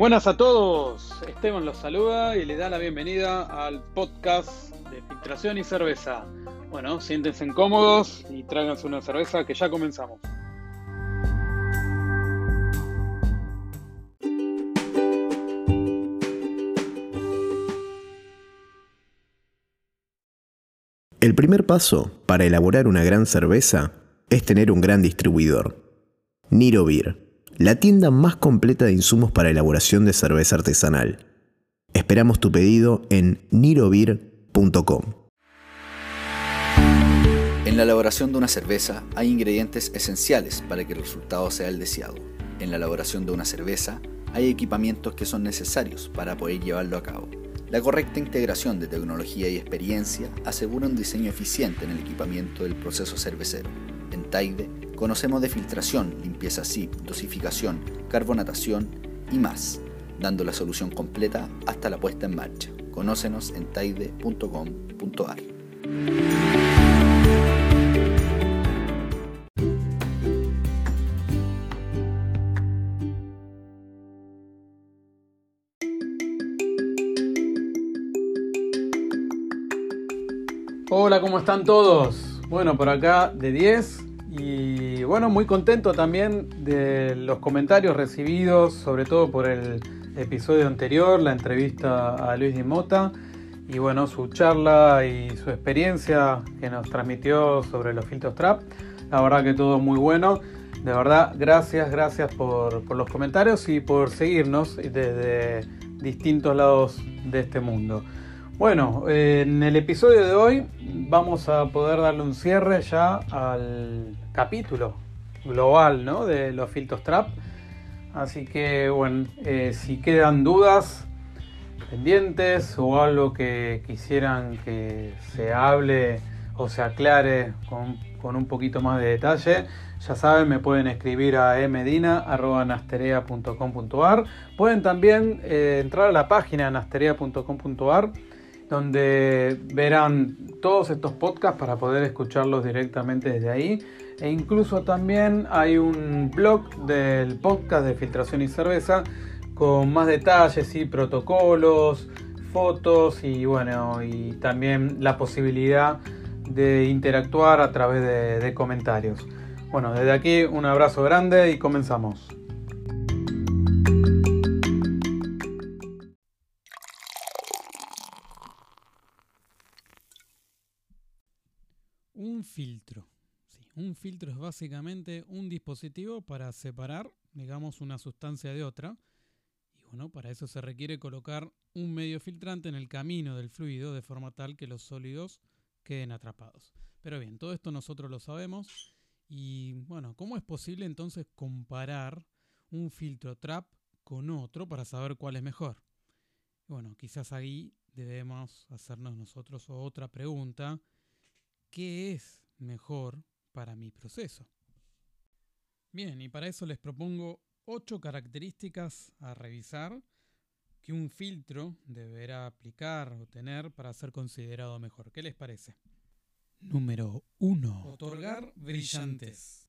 Buenas a todos, Esteban los saluda y le da la bienvenida al podcast de filtración y cerveza. Bueno, siéntense cómodos y tráiganse una cerveza que ya comenzamos. El primer paso para elaborar una gran cerveza es tener un gran distribuidor. Niro Beer la tienda más completa de insumos para elaboración de cerveza artesanal. Esperamos tu pedido en nirobir.com. En la elaboración de una cerveza hay ingredientes esenciales para que el resultado sea el deseado. En la elaboración de una cerveza hay equipamientos que son necesarios para poder llevarlo a cabo. La correcta integración de tecnología y experiencia asegura un diseño eficiente en el equipamiento del proceso cervecero. En Taide Conocemos de filtración, limpieza SIP, dosificación, carbonatación y más, dando la solución completa hasta la puesta en marcha. Conócenos en taide.com.ar. Hola, ¿cómo están todos? Bueno, por acá de 10 y bueno, muy contento también de los comentarios recibidos, sobre todo por el episodio anterior, la entrevista a Luis Di Mota y bueno, su charla y su experiencia que nos transmitió sobre los filtros trap. La verdad que todo muy bueno. De verdad, gracias, gracias por, por los comentarios y por seguirnos desde distintos lados de este mundo. Bueno, en el episodio de hoy vamos a poder darle un cierre ya al capítulo global ¿no? de los filtros trap. Así que bueno, eh, si quedan dudas pendientes o algo que quisieran que se hable o se aclare con, un poquito más de detalle, ya saben, me pueden escribir a emedina.nasterea.com.ar. Pueden también eh, entrar a la página nasterea.com.ar donde verán todos estos podcasts para poder escucharlos directamente desde ahí. E incluso también hay un blog del podcast de filtración y cerveza con más detalles y protocolos, fotos y bueno, y también la posibilidad de interactuar a través de, de comentarios. Bueno, desde aquí un abrazo grande y comenzamos. Un filtro es básicamente un dispositivo para separar, digamos, una sustancia de otra. Y bueno, para eso se requiere colocar un medio filtrante en el camino del fluido de forma tal que los sólidos queden atrapados. Pero bien, todo esto nosotros lo sabemos. Y bueno, ¿cómo es posible entonces comparar un filtro trap con otro para saber cuál es mejor? Bueno, quizás ahí debemos hacernos nosotros otra pregunta qué es mejor para mi proceso. Bien, y para eso les propongo ocho características a revisar que un filtro deberá aplicar o tener para ser considerado mejor. ¿Qué les parece? Número 1. Otorgar brillantes.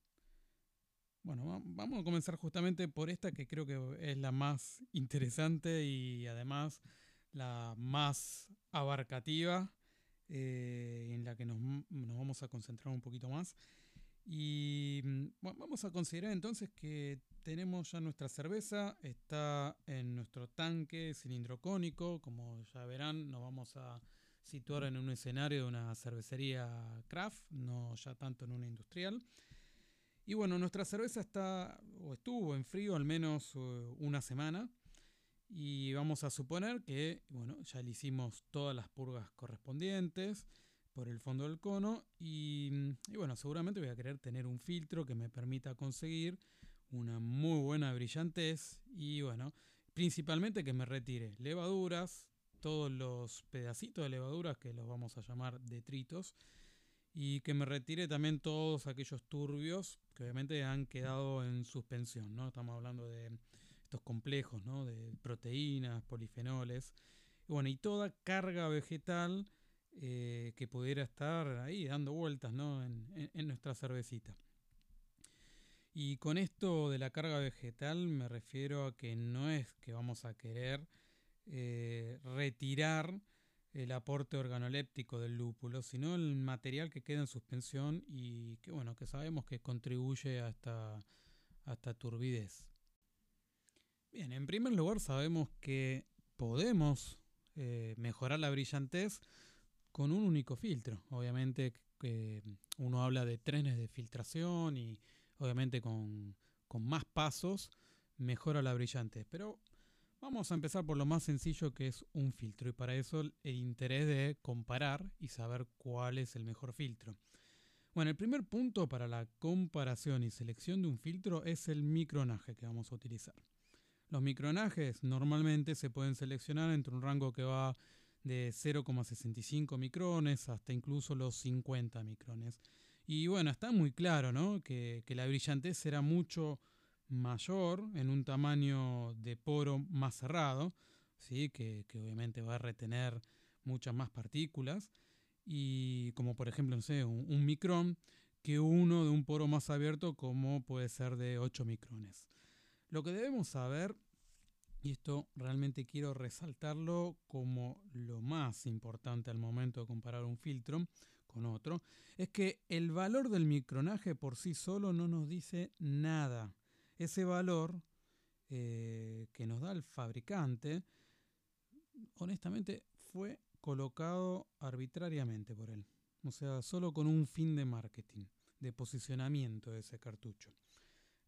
Bueno, vamos a comenzar justamente por esta que creo que es la más interesante y además la más abarcativa eh, en la que nos, vamos a concentrar un poquito más. Y mm, vamos a considerar entonces que tenemos ya nuestra cerveza, está en nuestro tanque cilindro cónico, como ya verán, nos vamos a situar en un escenario de una cervecería craft, no ya tanto en una industrial. Y bueno, nuestra cerveza está o estuvo en frío al menos uh, una semana. Y vamos a suponer que, bueno, ya le hicimos todas las purgas correspondientes por el fondo del cono y, bueno, seguramente voy a querer tener un filtro que me permita conseguir una muy buena brillantez y bueno, principalmente que me retire levaduras, todos los pedacitos de levaduras que los vamos a llamar detritos y que me retire también todos aquellos turbios que obviamente han quedado en suspensión, ¿no? Estamos hablando de complejos, ¿no? De proteínas, polifenoles. Bueno, y toda carga vegetal eh, que pudiera estar ahí dando vueltas, ¿no? En, nuestra cervecita. Y con esto de la carga vegetal me refiero a que no es que vamos a querer eh, retirar el aporte organoléptico del lúpulo, sino el material que queda en suspensión y que bueno, que sabemos que contribuye a esta, turbidez. Bien, en primer lugar sabemos que podemos eh, mejorar la brillantez con un único filtro. Obviamente que uno habla de trenes de filtración y obviamente con, más pasos mejora la brillantez. Pero vamos a empezar por lo más sencillo que es un filtro y para eso el interés de comparar y saber cuál es el mejor filtro. Bueno, el primer punto para la comparación y selección de un filtro es el micronaje que vamos a utilizar. Los micronajes normalmente se pueden seleccionar entre un rango que va de 0,65 micrones hasta incluso los 50 micrones. Y bueno, está muy claro ¿no? que, la brillantez será mucho mayor en un tamaño de poro más cerrado, ¿sí? que, obviamente va a retener muchas más partículas, y como por ejemplo, no sé, un, un, micrón, que uno de un poro más abierto como puede ser de 8 micrones. Lo que debemos saber, y esto realmente quiero resaltarlo como lo más importante al momento de comparar un filtro, con otro, es que el valor del micronaje por sí solo no nos dice nada. Ese valor eh, que nos da el fabricante, honestamente, fue colocado arbitrariamente por él. O sea, solo con un fin de marketing, de posicionamiento de ese cartucho.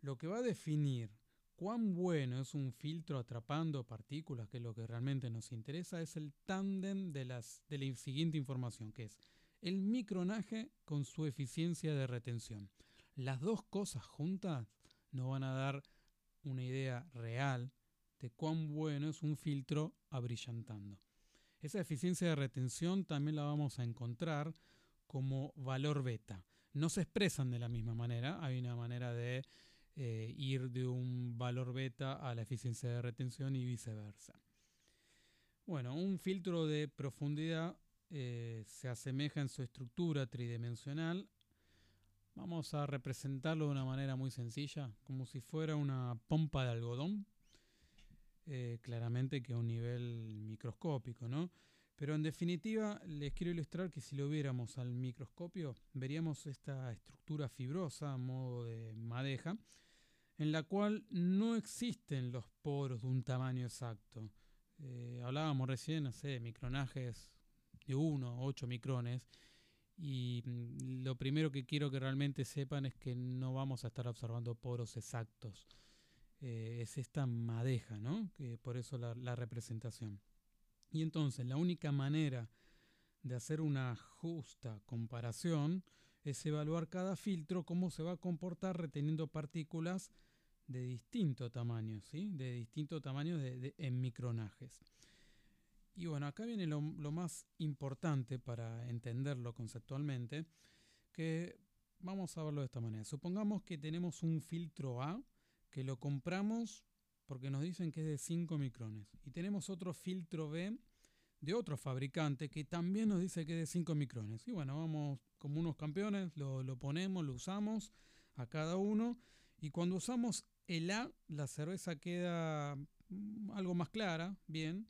Lo que va a definir cuán bueno es un filtro atrapando partículas, que lo que realmente nos interesa, es el tándem de, de la siguiente información, que es el micronaje con su eficiencia de retención. Las dos cosas juntas nos van a dar una idea real de cuán bueno es un filtro abrillantando. Esa eficiencia de retención también la vamos a encontrar como valor beta. No se expresan de la misma manera, hay una manera de eh, ir de un valor beta a la eficiencia de retención y viceversa. Bueno, un filtro de profundidad eh, se asemeja en su estructura tridimensional. Vamos a representarlo de una manera muy sencilla, como si fuera una pompa de algodón. Eh, claramente que a un nivel microscópico, ¿no? Pero en definitiva les quiero ilustrar que si lo viéramos al microscopio, veríamos esta estructura fibrosa a modo de madeja, en la cual no existen los poros de un tamaño exacto. Eh, hablábamos recién, no sé, micronajes de 1 8 micrones. Y mm, lo primero que quiero que realmente sepan es que no vamos a estar observando poros exactos. Eh, es esta madeja, ¿no? Que por eso la, la representación. Y entonces la única manera de hacer una justa comparación es evaluar cada filtro cómo se va a comportar reteniendo partículas de distinto tamaño, ¿sí? de distinto tamaño de, en micronajes. Y bueno, acá viene lo, más importante para entenderlo conceptualmente, que vamos a verlo de esta manera. Supongamos que tenemos un filtro A que lo compramos porque nos dicen que es de 5 micrones. Y tenemos otro filtro B de otro fabricante que también nos dice que es de 5 micrones. Y bueno, vamos como unos campeones, lo, lo ponemos, lo usamos a cada uno. Y cuando usamos el A, la cerveza queda mm, algo más clara, bien.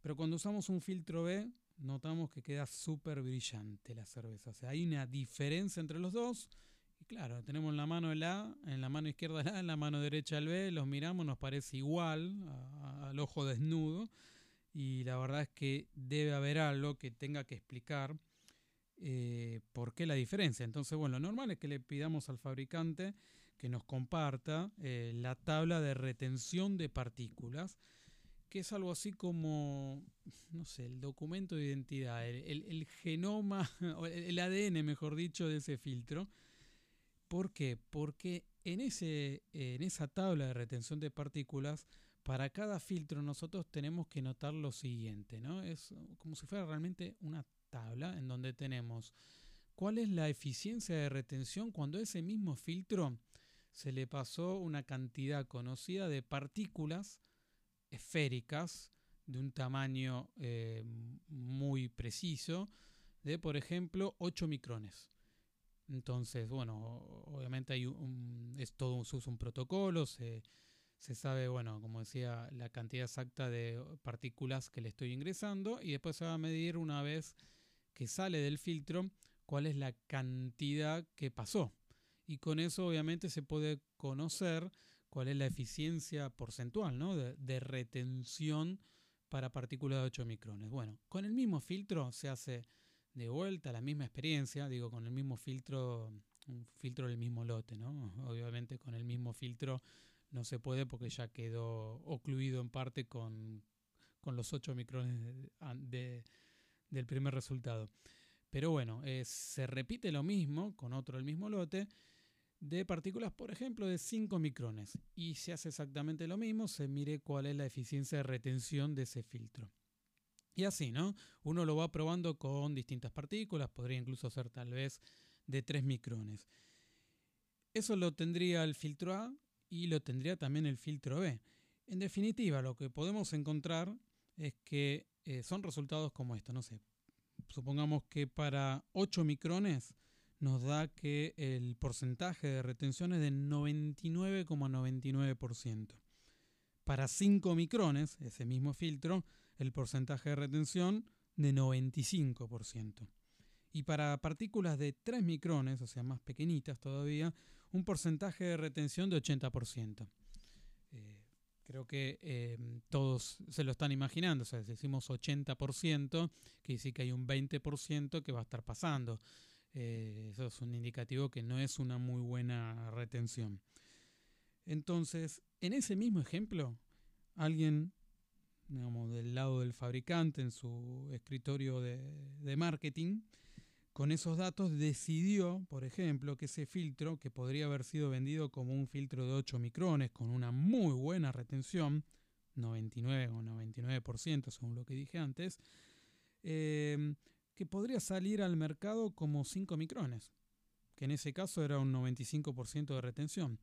Pero cuando usamos un filtro B, notamos que queda súper brillante la cerveza. O sea, hay una diferencia entre los dos. Y claro, tenemos en la mano el A, en la mano izquierda el A, en la mano derecha el B, los miramos, nos parece igual al ojo desnudo. Y la verdad es que debe haber algo que tenga que explicar eh, por qué la diferencia. Entonces, bueno, lo normal es que le pidamos al fabricante que nos comparta eh, la tabla de retención de partículas que es algo así como, no sé, el documento de identidad, el, genoma, el ADN, mejor dicho, de ese filtro. ¿Por qué? Porque en, ese, en esa tabla de retención de partículas, para cada filtro nosotros tenemos que notar lo siguiente, ¿no? Es como si fuera realmente una tabla en donde tenemos cuál es la eficiencia de retención cuando ese mismo filtro se le pasó una cantidad conocida de partículas esféricas de un tamaño eh, muy preciso, de por ejemplo 8 micrones. Entonces, bueno, obviamente hay un, es todo, usa un protocolo, se, se sabe, bueno, como decía, la cantidad exacta de partículas que le estoy ingresando y después se va a medir una vez que sale del filtro cuál es la cantidad que pasó. Y con eso obviamente se puede conocer cuál es la eficiencia porcentual ¿no? de, retención para partículas de 8 micrones. Bueno, con el mismo filtro se hace de vuelta la misma experiencia, digo, con el mismo filtro, un filtro del mismo lote, ¿no? Obviamente con el mismo filtro no se puede porque ya quedó ocluido en parte con, los 8 micrones del primer resultado. Pero bueno, eh, se repite lo mismo con otro del mismo lote de partículas, por ejemplo, de 5 micrones. Y se hace exactamente lo mismo, se mire cuál es la eficiencia de retención de ese filtro. Y así, ¿no? Uno lo va probando con distintas partículas, podría incluso ser tal vez de 3 micrones. Eso lo tendría el filtro A y lo tendría también el filtro B. En definitiva, lo que podemos encontrar es que eh, son resultados como esto, no sé. Supongamos que para 8 micrones nos da que el porcentaje de retención es de 99,99%. Para 5 micrones, ese mismo filtro, el porcentaje de retención de 95%. Y para partículas de 3 micrones, o sea, más pequeñitas todavía, un porcentaje de retención de 80%. Eh, creo que eh, todos se lo están imaginando, o sea, si decimos 80%, que dice que hay un 20% que va a estar pasando. Eh, eso es un indicativo que no es una muy buena retención. Entonces, en ese mismo ejemplo, alguien, digamos, del lado del fabricante, en su escritorio de, marketing, con esos datos decidió, por ejemplo, que ese filtro, que podría haber sido vendido como un filtro de 8 micrones con una muy buena retención, 99 o 99% según lo que dije antes, eh, que podría salir al mercado como 5 micrones, que en ese caso era un 95% de retención.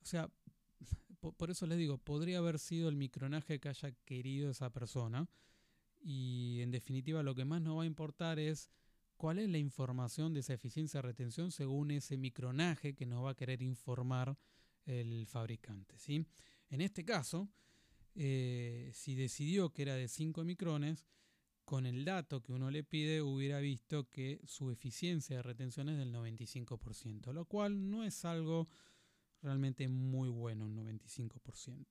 O sea, por, eso les digo, podría haber sido el micronaje que haya querido esa persona y en definitiva lo que más nos va a importar es cuál es la información de esa eficiencia de retención según ese micronaje que nos va a querer informar el fabricante. ¿sí? En este caso, eh, si decidió que era de 5 micrones, con el dato que uno le pide hubiera visto que su eficiencia de retención es del 95%, lo cual no es algo realmente muy bueno, un 95%.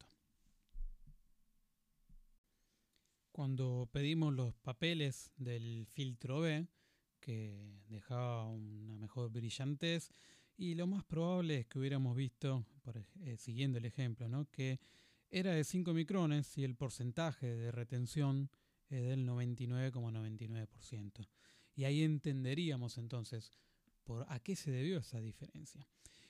Cuando pedimos los papeles del filtro B, que dejaba una mejor brillantez, y lo más probable es que hubiéramos visto, eh, siguiendo el ejemplo, ¿no? que era de 5 micrones y el porcentaje de retención es del 99,99%. Y ahí entenderíamos entonces por a qué se debió esa diferencia.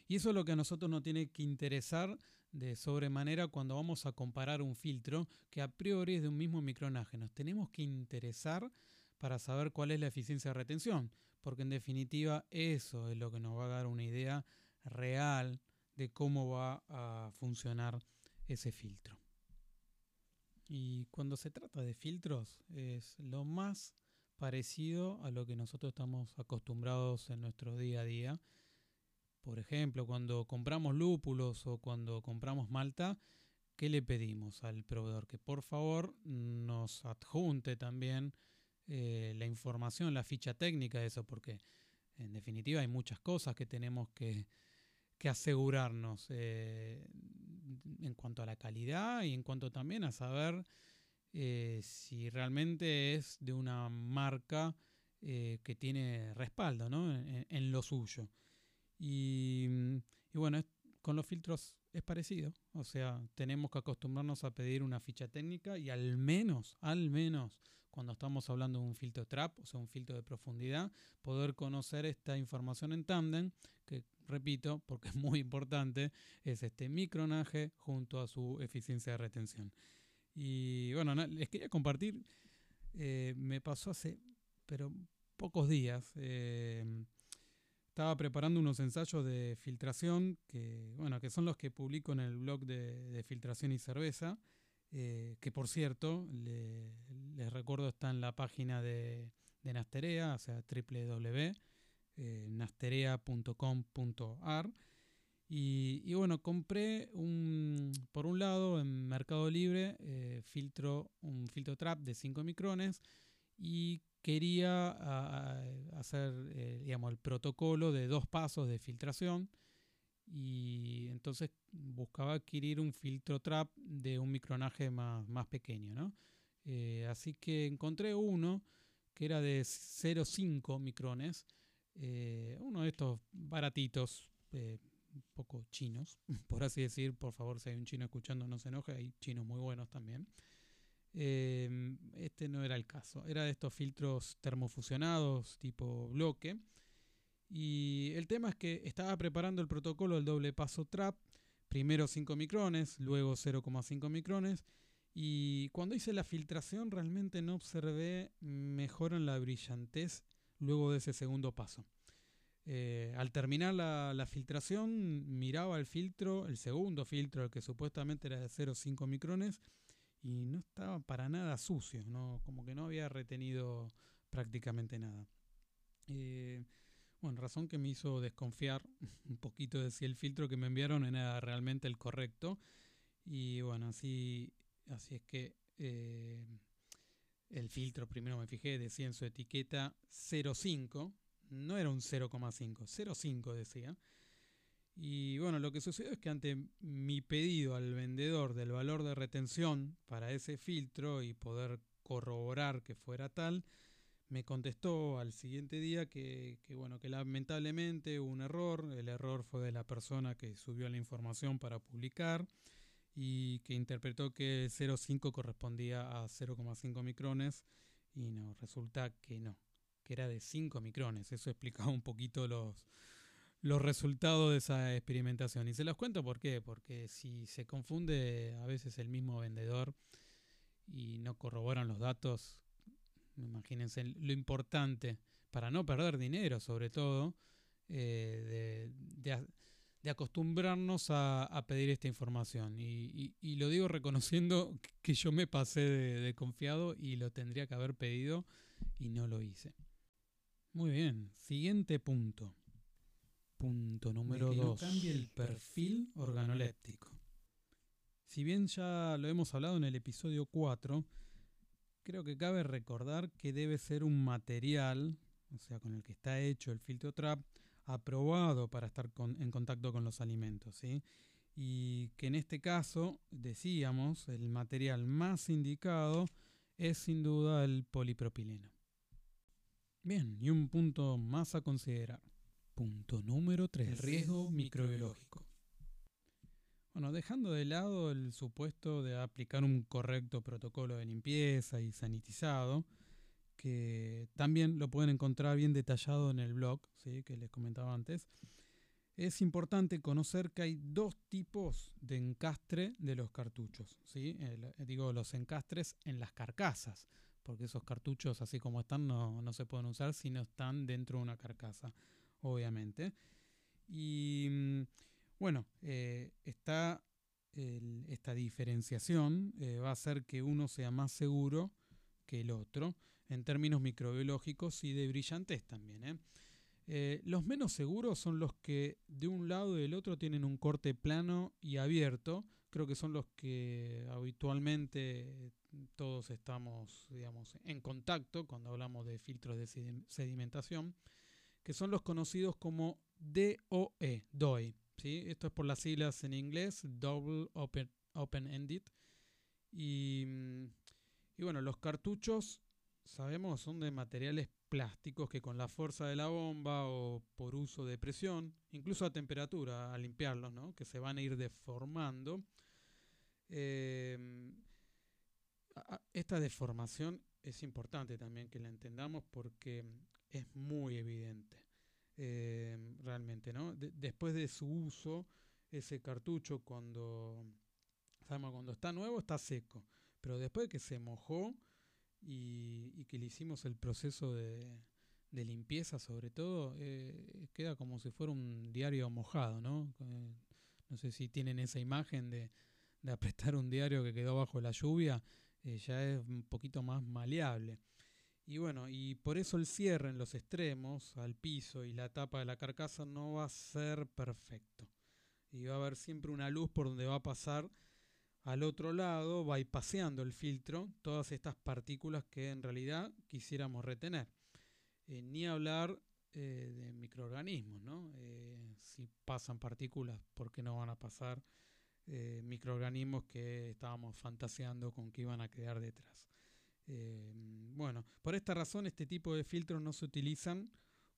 Y eso es lo que a nosotros nos tiene que interesar de sobremanera cuando vamos a comparar un filtro que a priori es de un mismo micronaje. Nos tenemos que interesar para saber cuál es la eficiencia de retención, porque en definitiva eso es lo que nos va a dar una idea real de cómo va a funcionar ese filtro. Y cuando se trata de filtros es lo más parecido a lo que nosotros estamos acostumbrados en nuestro día a día. Por ejemplo, cuando compramos lúpulos o cuando compramos malta, ¿qué le pedimos al proveedor? Que por favor nos adjunte también eh, la información, la ficha técnica de eso, porque en definitiva hay muchas cosas que tenemos que, asegurarnos. Eh, en cuanto a la calidad y en cuanto también a saber eh, si realmente es de una marca que tiene respaldo en, lo suyo. Y, y, bueno, con los filtros es parecido. O sea, tenemos que acostumbrarnos a pedir una ficha técnica y al menos, al menos, cuando estamos hablando de un filtro trap, o sea, un filtro de profundidad, poder conocer esta información en tandem, que repito, porque es muy importante, es este micronaje junto a su eficiencia de retención. Y bueno, les quería compartir, eh, me pasó hace, pero pocos días, eh, estaba preparando unos ensayos de filtración, que, bueno, que son los que publico en el blog de, filtración y cerveza, eh, que por cierto, les recuerdo está en la página de, de Nasterea, o sea, www eh. Y, bueno, compré un, por un lado en Mercado Libre eh, filtro, un filtro trap de 5 micrones y quería hacer eh, digamos, el protocolo de dos pasos de filtración y entonces buscaba adquirir un filtro trap de un micronaje más, más pequeño. ¿no? Eh, así que encontré uno que era de 0,5 micrones, uno de estos baratitos un poco chinos, por así decir. Por favor, si hay un chino escuchando, no se enoje, hay chinos muy buenos también. Em, este no era el caso, era de estos filtros termofusionados tipo bloque. Y el tema es que estaba preparando el protocolo del doble paso trap, primero 5 micrones, luego 0,5 micrones. Y cuando hice la filtración realmente no observé mejora en la brillantez luego de ese segundo paso. Eh, al terminar la, filtración, miraba el filtro, el segundo filtro, el que supuestamente era de 0,5 micrones, y no estaba para nada sucio, ¿no? como que no había retenido prácticamente nada. Eh, bueno, razón que me hizo desconfiar un poquito de si el filtro que me enviaron era realmente el correcto. Y bueno, así, así es que eh, el filtro, primero me fijé, decía en su etiqueta 0,5 no era un 0,5, 0,5 decía. Y bueno, lo que sucedió es que ante mi pedido al vendedor del valor de retención para ese filtro y poder corroborar que fuera tal, me contestó al siguiente día que, bueno, que lamentablemente hubo un error, el error fue de la persona que subió la información para publicar y que interpretó que 0,5 correspondía a 0,5 micrones y no, resulta que no, que era de 5 micrones. Eso explicaba un poquito los, los resultados de esa experimentación. Y se los cuento por qué, porque si se confunde a veces el mismo vendedor y no corroboran los datos, imagínense lo importante para no perder dinero sobre todo, eh, de, acostumbrarnos a, pedir esta información. Y, lo digo reconociendo que yo me pasé de confiado y lo tendría que haber pedido y no lo hice. Muy bien, siguiente punto. Punto número 2. cambie el perfil organoléptico. Si bien ya lo hemos hablado en el episodio 4, creo que cabe recordar que debe ser un material, o sea, con el que está hecho el filtro trap, aprobado para estar en contacto con los alimentos. ¿sí? Y que en este caso, decíamos, el material más indicado es sin duda el polipropileno. Bien, y un punto más a considerar. Punto número 3. El riesgo microbiológico. Bueno, dejando de lado el supuesto de aplicar un correcto protocolo de limpieza y sanitizado, que también lo pueden encontrar bien detallado en el blog, ¿sí? que les comentaba antes, es importante conocer que hay dos tipos de encastre de los cartuchos. ¿sí? digo, los encastres en las carcasas porque esos cartuchos así como están no, se pueden usar si no están dentro de una carcasa, obviamente. Y mm, bueno, eh, está esta diferenciación eh, va a hacer que uno sea más seguro que el otro en términos microbiológicos y de brillantez también. ¿eh? los menos seguros son los que de un lado y del otro tienen un corte plano y abierto. Creo que son los que habitualmente todos estamos, digamos, en contacto cuando hablamos de filtros de sedimentación, que son los conocidos como DOE, DOE. ¿sí? Esto es por las siglas en inglés, Double Open, Ended. Y, mm, y bueno, los cartuchos, sabemos, son de materiales plásticos que con la fuerza de la bomba o por uso de presión, incluso a temperatura, al limpiarlos, ¿no? que se van a ir deformando. Eh, esta deformación es importante también que la entendamos porque es muy evidente. Eh, realmente, ¿no? después de su uso, ese cartucho cuando, sabemos, cuando está nuevo está seco, pero después de que se mojó y, que le hicimos el proceso de, limpieza sobre todo, eh, queda como si fuera un diario mojado, ¿no? Eh, no sé si tienen esa imagen de, de apretar un diario que quedó bajo la lluvia ya es un poquito más maleable. Y bueno, y por eso el cierre en los extremos, al piso y la tapa de la carcasa no va a ser perfecto. y va a haber siempre una luz por donde va a pasar al otro lado, va paseando el filtro todas estas partículas que en realidad quisiéramos retener. Eh, ni hablar eh, de microorganismos, ¿no? Eh, si pasan partículas, ¿por qué no van a pasar microorganismos que estábamos fantaseando con que iban a quedar detrás? Bueno, por esta razón este tipo de filtros no se utilizan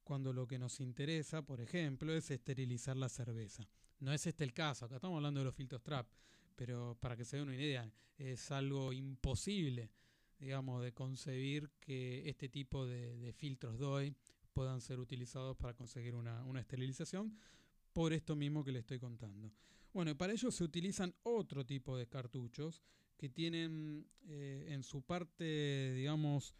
cuando lo que nos interesa, por ejemplo, es esterilizar la cerveza. No es este el caso, acá estamos hablando de los filtros trap, pero para que se den una idea, es algo imposible, digamos, de concebir que este tipo de, filtros DOI puedan ser utilizados para conseguir una, esterilización, por esto mismo que le estoy contando. Bueno, para ello se utilizan otro tipo de cartuchos que tienen eh, en su parte, digamos,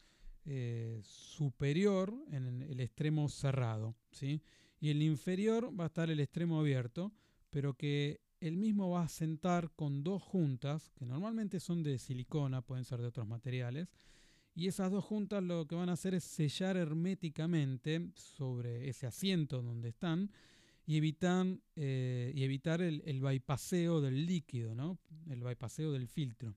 eh, superior, en el extremo cerrado, ¿sí? Y el inferior va a estar el extremo abierto, pero que el mismo va a sentar con dos juntas, que normalmente son de silicona, pueden ser de otros materiales, y esas dos juntas lo que van a hacer es sellar herméticamente sobre ese asiento donde están y, evitan, eh, evitar el, el del líquido, ¿no? el bypaseo del filtro.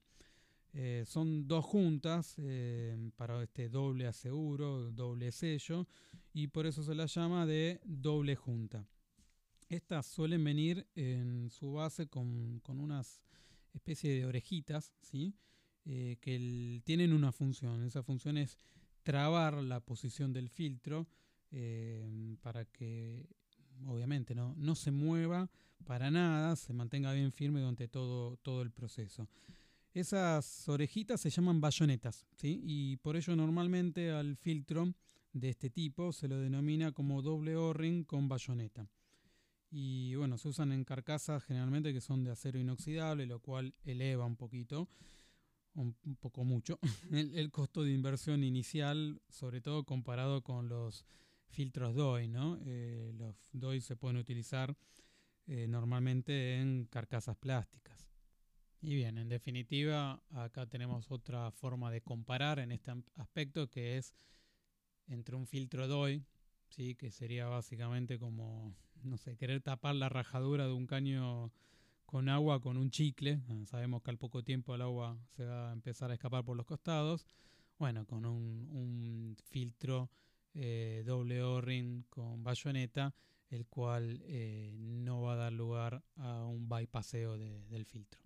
Eh, son dos juntas eh, para este doble aseguro, doble sello, y por eso se la llama de doble junta. Estas suelen venir en su base con, unas especies de orejitas, ¿sí? Que tienen una función. Esa función es trabar la posición del filtro para que, obviamente, ¿no? no se mueva para nada, se mantenga bien firme durante todo, todo el proceso. Esas orejitas se llaman bayonetas, ¿sí? y por ello normalmente al filtro de este tipo se lo denomina como doble O-ring con bayoneta. Y bueno, se usan en carcasas generalmente que son de acero inoxidable, lo cual eleva un poquito, un, poco mucho, el, costo de inversión inicial, sobre todo comparado con los filtros DOI. ¿no? Eh, los DOI se pueden utilizar eh, normalmente en carcasas plásticas. Y bien, en definitiva, acá tenemos otra forma de comparar en este aspecto que es entre un filtro DOI, ¿sí? que sería básicamente como, no sé, querer tapar la rajadura de un caño con agua con un chicle. Ah, sabemos que al poco tiempo el agua se va a empezar a escapar por los costados. Bueno, con un, filtro eh, doble O-ring con bayoneta, el cual eh, no va a dar lugar a un bypaseo del filtro.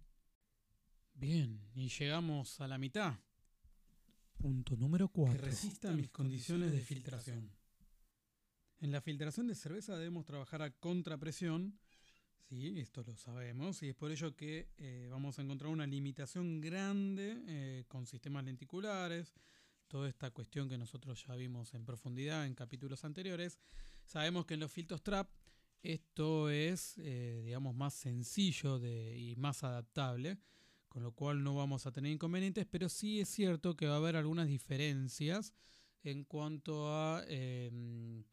Bien, y llegamos a la mitad. Punto número 4. Que resista mis condiciones de filtración. En la filtración de cerveza debemos trabajar a contrapresión. Sí, esto lo sabemos. Y es por ello que eh, vamos a encontrar una limitación grande eh, con sistemas lenticulares. Toda esta cuestión que nosotros ya vimos en profundidad en capítulos anteriores. Sabemos que en los filtros trap esto es, eh, digamos, más sencillo y más adaptable con lo cual no vamos a tener inconvenientes, pero sí es cierto que va a haber algunas diferencias en cuanto a em,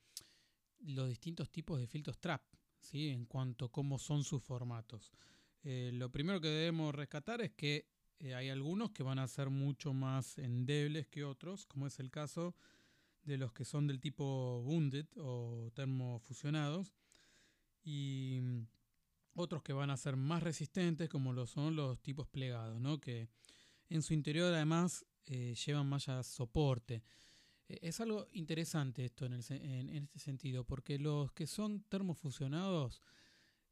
los distintos tipos de filtros trap, ¿sí? en cuanto a cómo son sus formatos. Eh, lo primero que debemos rescatar es que eh, hay algunos que van a ser mucho más endebles que otros, como es el caso de los que son del tipo wounded o termofusionados. Y otros que van a ser más resistentes, como lo son los tipos plegados, ¿no? que en su interior además eh, llevan más soporte. Eh, es algo interesante esto en, este sentido, porque los que son termofusionados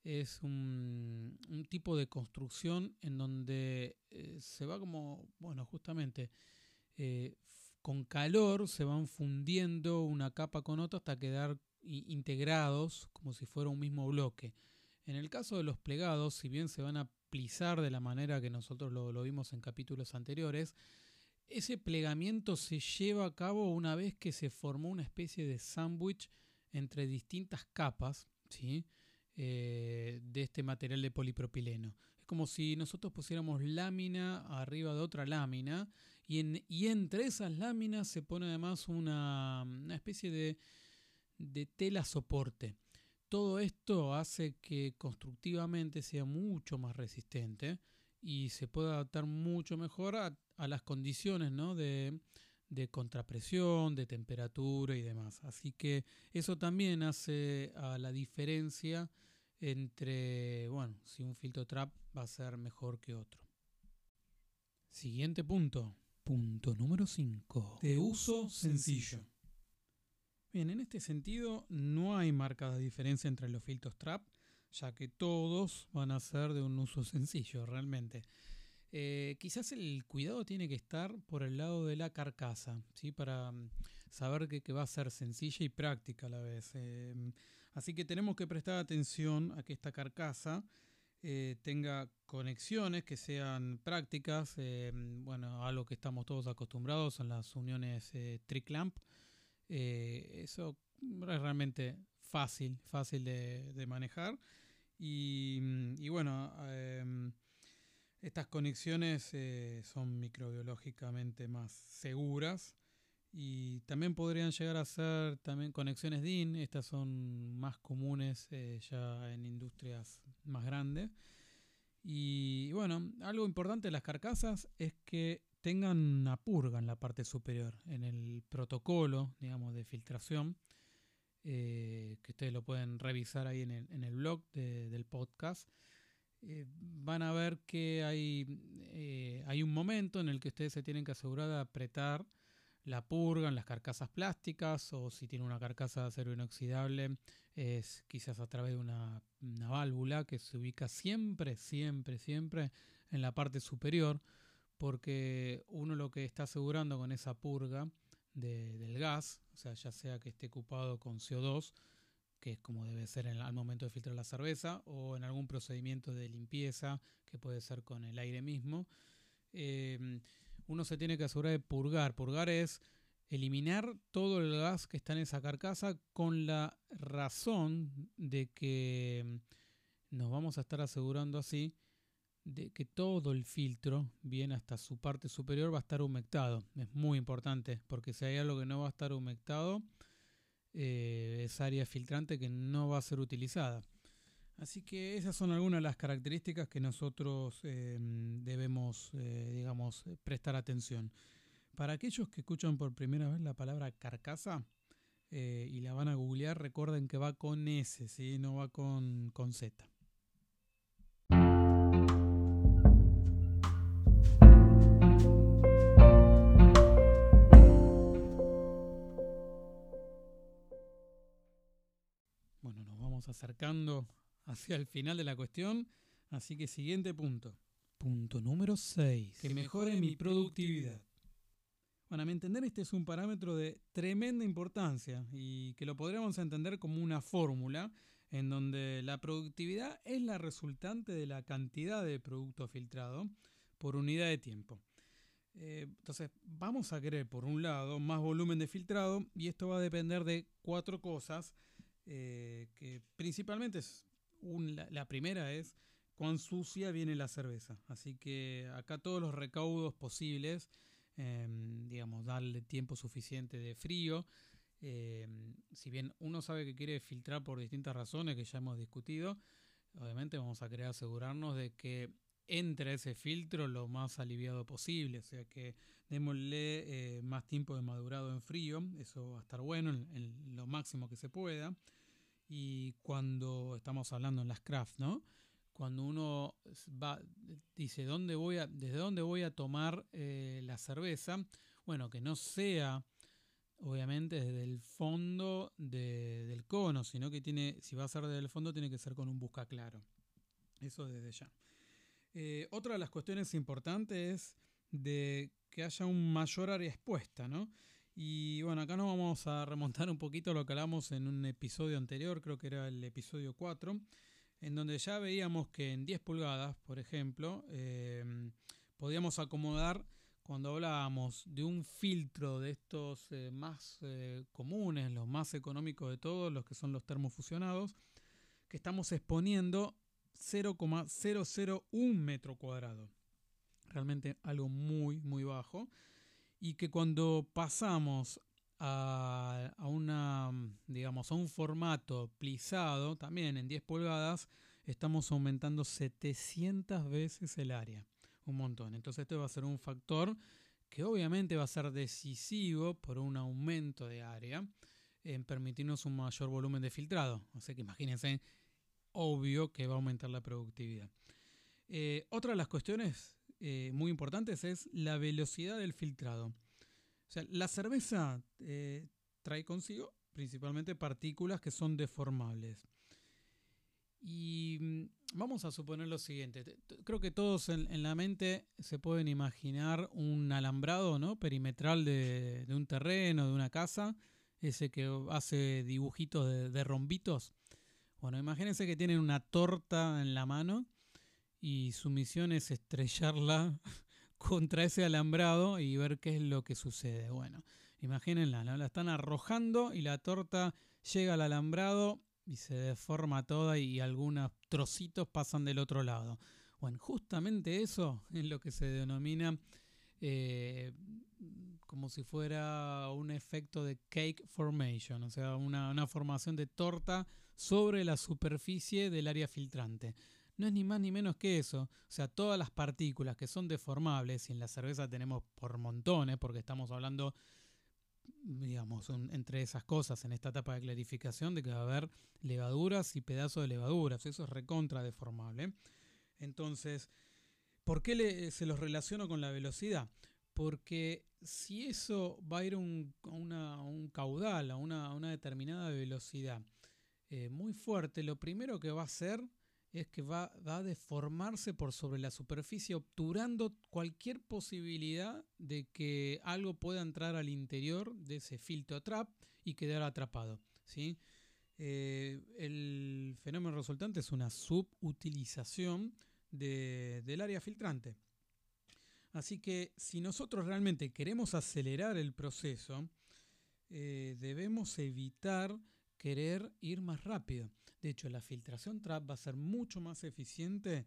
es un, tipo de construcción en donde eh, se va como, bueno, justamente con calor se van fundiendo una capa con otra hasta quedar integrados como si fuera un mismo bloque. En el caso de los plegados, si bien se van a plisar de la manera que nosotros lo, vimos en capítulos anteriores, ese plegamiento se lleva a cabo una vez que se formó una especie de sándwich entre distintas capas ¿sí? Eh, de este material de polipropileno. Es como si nosotros pusiéramos lámina arriba de otra lámina y, en, y entre esas láminas se pone además una, especie de, de tela soporte. Todo esto hace que constructivamente sea mucho más resistente y se pueda adaptar mucho mejor a, las condiciones de, contrapresión, de temperatura y demás. Así que eso también hace a la diferencia entre, bueno, si un filtro trap va a ser mejor que otro. Siguiente punto. Punto número 5. De uso sencillo. Bien, en este sentido no hay marcada diferencia entre los filtros trap, ya que todos van a ser de un uso sencillo realmente. Eh, quizás el cuidado tiene que estar por el lado de la carcasa, ¿sí? para mm, saber que, va a ser sencilla y práctica a la vez. Eh, así que tenemos que prestar atención a que esta carcasa eh, tenga conexiones que sean prácticas, bueno, a lo que estamos todos acostumbrados en las uniones triclamp. eso es realmente fácil, fácil de, manejar. Y, bueno, em, estas conexiones eh, son microbiológicamente más seguras y también podrían llegar a ser también conexiones DIN. Estas son más comunes eh, ya en industrias más grandes. Y bueno, algo importante de las carcasas es que tengan una purga en la parte superior, en el protocolo, digamos, de filtración, eh, que ustedes lo pueden revisar ahí en el, blog del podcast. Eh, van a ver que hay, eh, hay un momento en el que ustedes se tienen que asegurar de apretar la purga en las carcasas plásticas o si tiene una carcasa de acero inoxidable es quizás a través de una, válvula que se ubica siempre, siempre, siempre en la parte superior porque uno lo que está asegurando con esa purga del gas, o sea, ya sea que esté ocupado con CO2 que es como debe ser al momento de filtrar la cerveza, o en algún procedimiento de limpieza, que puede ser con el aire mismo. Em, uno se tiene que asegurar de purgar. Purgar es eliminar todo el gas que está en esa carcasa con la razón de que em, nos vamos a estar asegurando así de que todo el filtro, bien hasta su parte superior, va a estar humectado. Es muy importante, porque si hay algo que no va a estar humectado, eh, es área filtrante que no va a ser utilizada. Así que esas son algunas de las características que nosotros em, debemos, eh, digamos, prestar atención. Para aquellos que escuchan por primera vez la palabra carcasa eh, y la van a googlear, recuerden que va con S, ¿sí? no va con, con Z. acercando hacia el final de la cuestión. Así que siguiente punto. Punto número 6. Que mejore mi productividad. Bueno, a mi entender este es un parámetro de tremenda importancia y que lo podríamos entender como una fórmula en donde la productividad es la resultante de la cantidad de producto filtrado por unidad de tiempo. Eh, entonces vamos a querer por un lado más volumen de filtrado y esto va a depender de cuatro cosas eh, que principalmente es la, primera es cuán sucia viene la cerveza. Así que acá todos los recaudos posibles, em, digamos, darle tiempo suficiente de frío. Em, si bien uno sabe que quiere filtrar por distintas razones que ya hemos discutido, obviamente vamos a querer asegurarnos de que entre ese filtro lo más aliviado posible, o sea que démosle eh, más tiempo de madurado en frío, eso va a estar bueno en lo máximo que se pueda. Y cuando estamos hablando en las craft, ¿no? Cuando uno dice, ¿dónde voy a, ¿desde dónde voy a tomar eh, la cerveza? Bueno, que no sea, obviamente, desde el fondo del cono, sino que tiene, si va a ser desde el fondo, tiene que ser con un busca claro. Eso desde ya. Eh, otra de las cuestiones importantes es de que haya un mayor área expuesta, ¿no? Y bueno, acá nos vamos a remontar un poquito a lo que hablamos en un episodio anterior, creo que era el episodio 4, en donde ya veíamos que en 10 pulgadas, por ejemplo, em, podíamos acomodar cuando hablábamos de un filtro de estos eh, más eh, comunes, los más económicos de todos, los que son los termofusionados, que estamos exponiendo 0,001 metro cuadrado. Realmente algo muy, muy bajo y que cuando pasamos a, una, digamos, a un formato plisado, también en 10 pulgadas, estamos aumentando 700 veces el área. Un montón. Entonces esto va a ser un factor que obviamente va a ser decisivo por un aumento de área en permitirnos un mayor volumen de filtrado. O sea que imagínense obvio que va a aumentar la productividad. Eh, otra de las cuestiones eh, muy importantes es la velocidad del filtrado. O sea, la cerveza eh, trae consigo principalmente partículas que son deformables. Y mm, vamos a suponer lo siguiente. Creo que todos en, la mente se pueden imaginar un alambrado ¿no? perimetral de, un terreno, de una casa, ese que hace dibujitos de, rombitos. Bueno, imagínense que tienen una torta en la mano y su misión es estrellarla contra ese alambrado y ver qué es lo que sucede. Bueno, imagínenla, la están arrojando y la torta llega al alambrado y se deforma toda y algunos trocitos pasan del otro lado. Bueno, justamente eso es lo que se denomina eh, como si fuera un efecto de cake formation, o sea, una, formación de torta sobre la superficie del área filtrante. No es ni más ni menos que eso. O sea, todas las partículas que son deformables, y en la cerveza tenemos por montones, porque estamos hablando digamos, entre esas cosas en esta etapa de clarificación de que va a haber levaduras y pedazos de levaduras. Eso es recontra deformable. Entonces, ¿por qué se los relaciono con la velocidad? Porque si eso va a ir a un, caudal, a una, determinada velocidad eh, muy fuerte, lo primero que va a hacer es que va, a deformarse por sobre la superficie, obturando cualquier posibilidad de que algo pueda entrar al interior de ese filtro trap y quedar atrapado. ¿sí? Eh, el fenómeno resultante es una subutilización del área filtrante. Así que si nosotros realmente queremos acelerar el proceso, eh, debemos evitar querer ir más rápido. De hecho, la filtración trap va a ser mucho más eficiente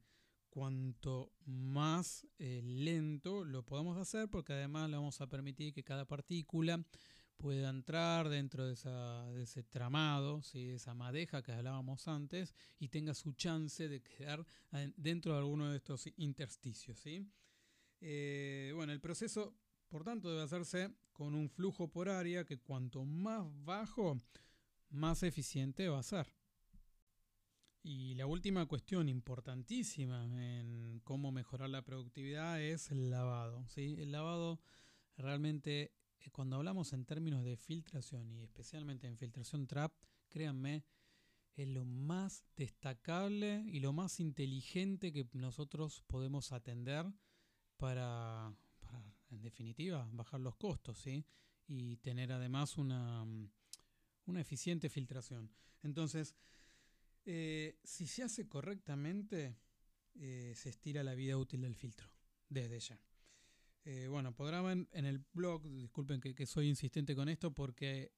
cuanto más eh, lento lo podamos hacer, porque además le vamos a permitir que cada partícula pueda entrar dentro de, ese tramado, de esa madeja que hablábamos antes, y tenga su chance de quedar dentro de alguno de estos intersticios. Eh, bueno, el proceso, por tanto, debe hacerse con un flujo por área que cuanto más bajo, más eficiente va a ser. Y la última cuestión importantísima en cómo mejorar la productividad es el lavado. ¿sí? El lavado realmente, eh, cuando hablamos en términos de filtración y especialmente en filtración trap, créanme, es lo más destacable y lo más inteligente que nosotros podemos atender para, en definitiva, bajar los costos ¿sí? y tener además una, una eficiente filtración. Entonces, eh, si se hace correctamente, eh, se estira la vida útil del filtro, desde ya. Eh, bueno, podrán en el blog, disculpen que, soy insistente con esto, porque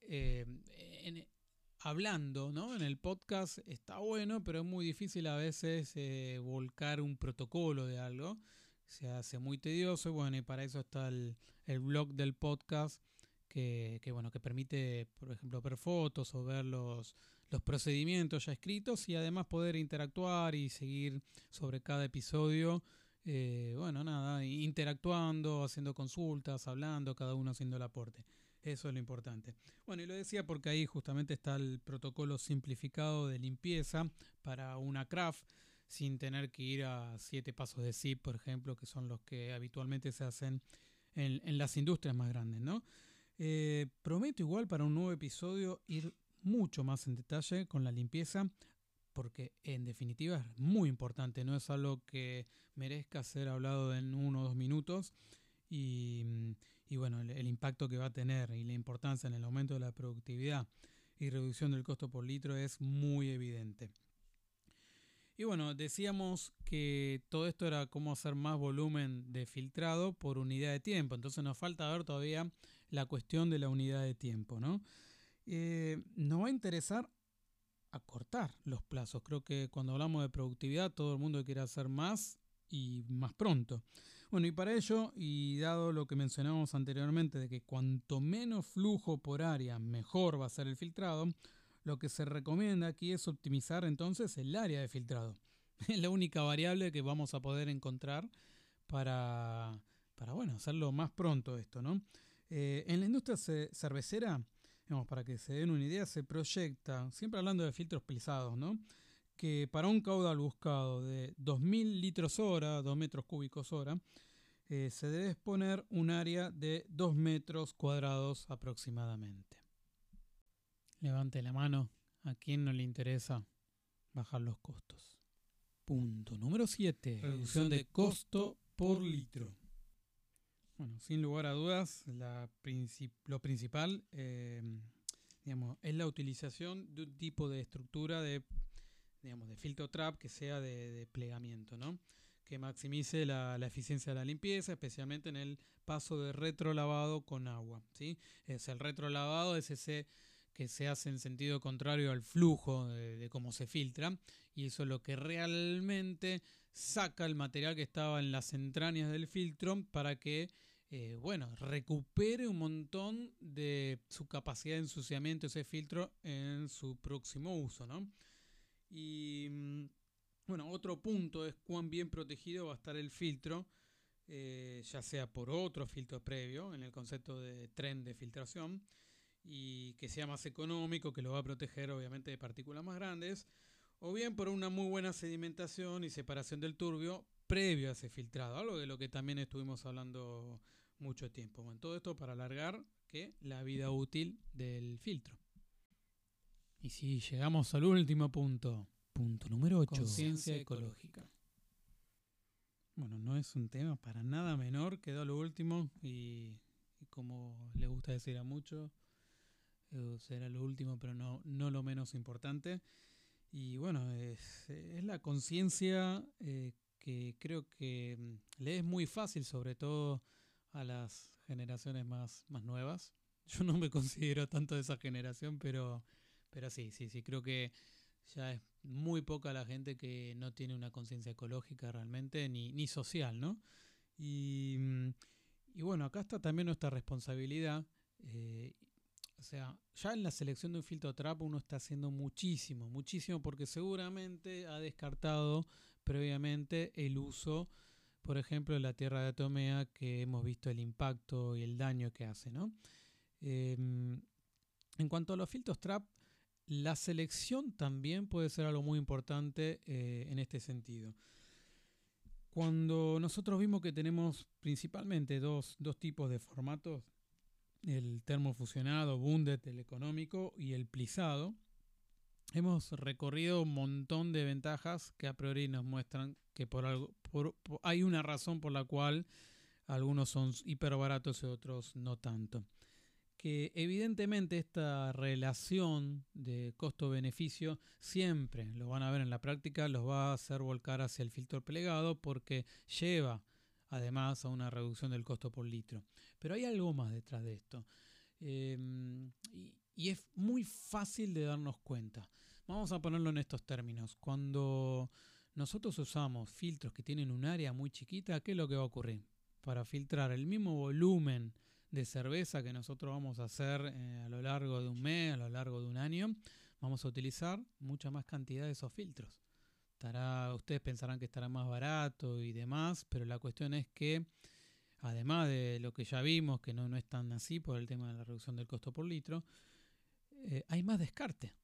hablando, ¿no? En el podcast está bueno, pero es muy difícil a veces volcar un protocolo de algo. Se hace muy tedioso, bueno, y para eso está el, el blog del podcast, que, que, bueno, que permite, por ejemplo, ver fotos o ver los, los procedimientos ya escritos y además poder interactuar y seguir sobre cada episodio. Eh, bueno, nada, interactuando, haciendo consultas, hablando, cada uno haciendo el aporte. Eso es lo importante. Bueno, y lo decía porque ahí justamente está el protocolo simplificado de limpieza para una craft sin tener que ir a siete pasos de zip, por ejemplo, que son los que habitualmente se hacen en, las industrias más grandes, ¿no? Eh, prometo igual para un nuevo episodio ir mucho más en detalle con la limpieza, porque en definitiva es muy importante, no es algo que merezca ser hablado en uno o dos minutos. Y, bueno, el, impacto que va a tener y la importancia en el aumento de la productividad y reducción del costo por litro es muy evidente. Y bueno, decíamos que todo esto era cómo hacer más volumen de filtrado por unidad de tiempo. Entonces nos falta ver todavía la cuestión de la unidad de tiempo, ¿no? Eh, nos va a interesar acortar los plazos. Creo que cuando hablamos de productividad todo el mundo quiere hacer más y más pronto. Bueno, y para ello, y dado lo que mencionamos anteriormente de que cuanto menos flujo por área, mejor va a ser el filtrado, lo que se recomienda aquí es optimizar entonces el área de filtrado. Es la única variable que vamos a poder encontrar para, para bueno, hacerlo más pronto esto, ¿no? Eh, en la industria cervecera para que se den una idea, se proyecta, siempre hablando de filtros pesados, ¿no? que para un caudal buscado de 2.000 litros hora, 2 metros cúbicos hora, eh, se debe exponer un área de 2 metros cuadrados aproximadamente. Levante la mano a quien no le interesa bajar los costos. Punto número 7. Reducción de costo por litro. Bueno, sin lugar a dudas, lo principal eh, digamos, es la utilización de un tipo de estructura de, digamos, de filtro trap que sea de, plegamiento, ¿no? que maximice la, eficiencia de la limpieza, especialmente en el paso de retrolavado con agua. ¿sí? Es el retrolavado es ese que se hace en sentido contrario al flujo de, cómo se filtra y eso es lo que realmente saca el material que estaba en las entrañas del filtro para que eh, bueno, recupere un montón de su capacidad de ensuciamiento ese filtro en su próximo uso, ¿no? Y mm, bueno, otro punto es cuán bien protegido va a estar el filtro, eh, ya sea por otro filtro previo, en el concepto de tren de filtración, y que sea más económico, que lo va a proteger obviamente de partículas más grandes, o bien por una muy buena sedimentación y separación del turbio previo a ese filtrado, algo de lo que también estuvimos hablando mucho tiempo. Bueno, todo esto para alargar que la vida útil del filtro. Y si llegamos al último punto, punto número 8, conciencia ecológica. Bueno, no es un tema para nada menor, quedó lo último y, como le gusta decir a muchos, será lo último, pero no, no lo menos importante. Y bueno, es, la conciencia eh, que creo que mm, le es muy fácil, sobre todo a las generaciones más, más nuevas. Yo no me considero tanto de esa generación, pero, pero sí, sí, sí, creo que ya es muy poca la gente que no tiene una conciencia ecológica realmente, ni, ni social, ¿no? Y, y, bueno, acá está también nuestra responsabilidad. Eh, o sea, ya en la selección de un filtro trap uno está haciendo muchísimo, muchísimo, porque seguramente ha descartado previamente el uso por ejemplo, la tierra de Atomea, que hemos visto el impacto y el daño que hace. ¿no? Em, en cuanto a los filtros trap, la selección también puede ser algo muy importante eh, en este sentido. Cuando nosotros vimos que tenemos principalmente dos, dos tipos de formatos, el termofusionado, bundet, el económico y el plisado, hemos recorrido un montón de ventajas que a priori nos muestran que por algo hay una razón por la cual algunos son hiper baratos y otros no tanto. Que evidentemente esta relación de costo-beneficio siempre, lo van a ver en la práctica, los va a hacer volcar hacia el filtro plegado porque lleva además a una reducción del costo por litro. Pero hay algo más detrás de esto. Em, y es muy fácil de darnos cuenta. Vamos a ponerlo en estos términos. Cuando nosotros usamos filtros que tienen un área muy chiquita, ¿qué es lo que va a ocurrir? Para filtrar el mismo volumen de cerveza que nosotros vamos a hacer eh, a lo largo de un mes, a lo largo de un año, vamos a utilizar mucha más cantidad de esos filtros. Estará, ustedes pensarán que estará más barato y demás, pero la cuestión es que, además de lo que ya vimos, que no, no es tan así por el tema de la reducción del costo por litro, eh, hay más descarte.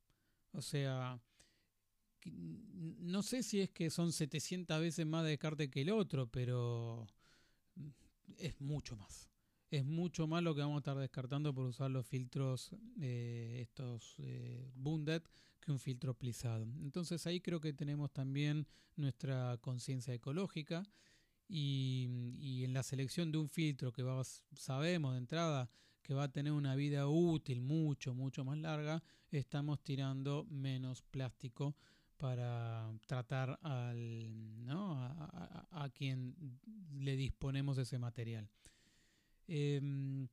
O sea, no sé si es que son 700 veces más de descarte que el otro, pero es mucho más. Es mucho más lo que vamos a estar descartando por usar los filtros, eh, estos eh, Bundet, un filtro plisado. Entonces ahí creo que tenemos también nuestra conciencia ecológica y, en la selección de un filtro que sabemos de entrada que va a tener una vida útil mucho, mucho más larga, estamos tirando menos plástico para tratar al, ¿no? a, quien le disponemos ese material. Em,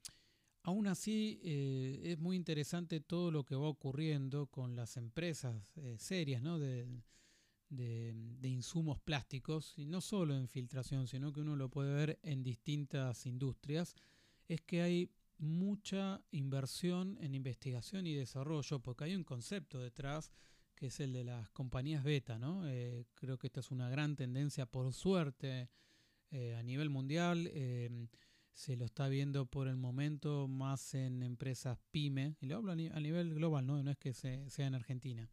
aún así, eh, es muy interesante todo lo que va ocurriendo con las empresas eh, serias ¿no? de, de, insumos plásticos, y no solo en filtración, sino que uno lo puede ver en distintas industrias, es que hay mucha inversión en investigación y desarrollo, porque hay un concepto detrás que es el de las compañías beta, ¿no? Eh, creo que esta es una gran tendencia, por suerte, a nivel mundial. Se lo está viendo por el momento más en empresas pyme, y lo hablo a, nivel global, ¿no? no es que sea en Argentina.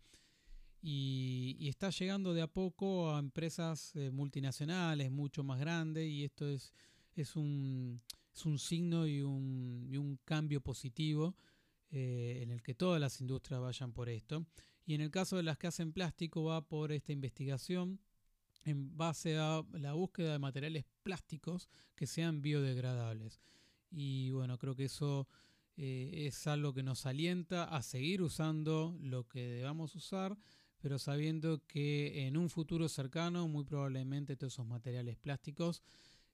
y, está llegando de a poco a empresas eh, multinacionales mucho más grandes y esto es, es, un, es un signo y un, y un cambio positivo eh, en el que todas las industrias vayan por esto. Y en el caso de las que hacen plástico va por esta investigación en base a la búsqueda de materiales plásticos que sean biodegradables. Y bueno, creo que eso eh, es algo que nos alienta a seguir usando lo que debamos usar, pero sabiendo que en un futuro cercano muy probablemente todos esos materiales plásticos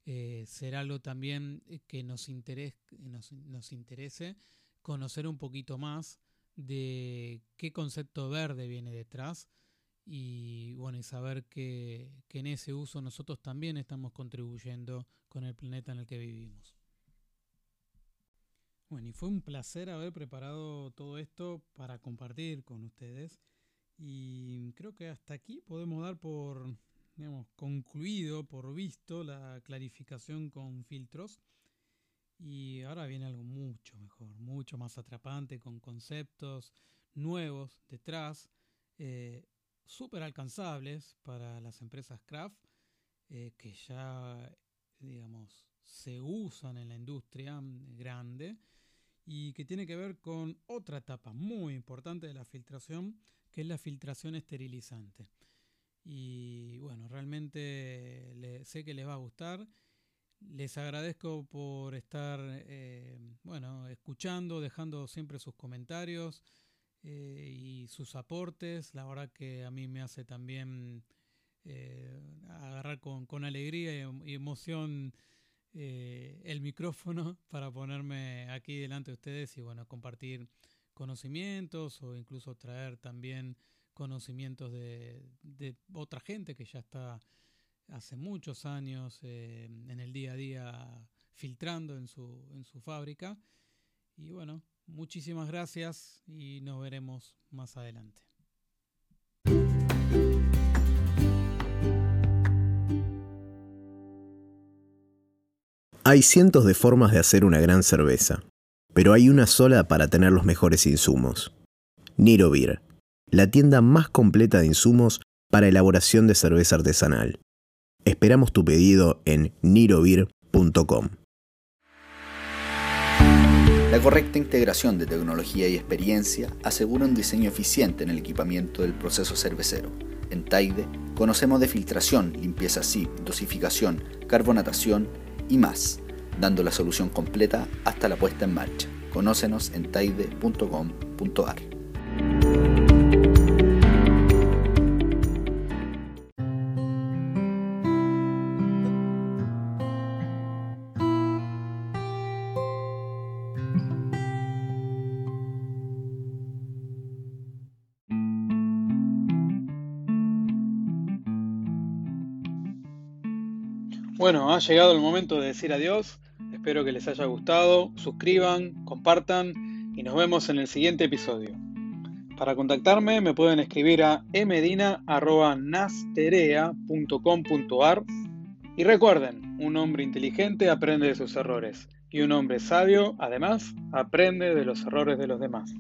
eh, será algo también que nos, nos, nos interese conocer un poquito más de qué concepto verde viene detrás y bueno y saber que, que, en ese uso nosotros también estamos contribuyendo con el planeta en el que vivimos. Bueno, y fue un placer haber preparado todo esto para compartir con ustedes y creo que hasta aquí podemos dar por concluido, por visto la clarificación con filtros. Y ahora viene algo mucho mejor, mucho más atrapante, con conceptos nuevos detrás, eh, súper alcanzables para las empresas craft, eh, que ya, digamos, se usan en la industria mm, grande y que tiene que ver con otra etapa muy importante de la filtración, que es la filtración esterilizante. Y bueno, realmente sé que les va a gustar les agradezco por estar eh, bueno, escuchando, dejando siempre sus comentarios eh, y sus aportes. La verdad que a mí me hace también eh, agarrar con, alegría y, emoción el micrófono para ponerme aquí delante de ustedes y bueno, compartir conocimientos o incluso traer también conocimientos de, de otra gente que ya está hace muchos años eh, en el día a día filtrando en su, en su fábrica. Y bueno, muchísimas gracias y nos veremos más adelante. Hay cientos de formas de hacer una gran cerveza, pero hay una sola para tener los mejores insumos. Niro Beer, la tienda más completa de insumos para elaboración de cerveza artesanal. Esperamos tu pedido en nirobir.com. La correcta integración de tecnología y experiencia asegura un diseño eficiente en el equipamiento del proceso cervecero. En Taide conocemos de filtración, limpieza SIP, dosificación, carbonatación y más, dando la solución completa hasta la puesta en marcha. Conócenos en taide.com.ar. llegado el momento de decir adiós. Espero que les haya gustado. Suscriban, compartan y nos vemos en el siguiente episodio. Para contactarme me pueden escribir a emedina.nasterea.com.ar y recuerden, un hombre inteligente aprende de sus errores y un hombre sabio, además, aprende de los errores de los demás.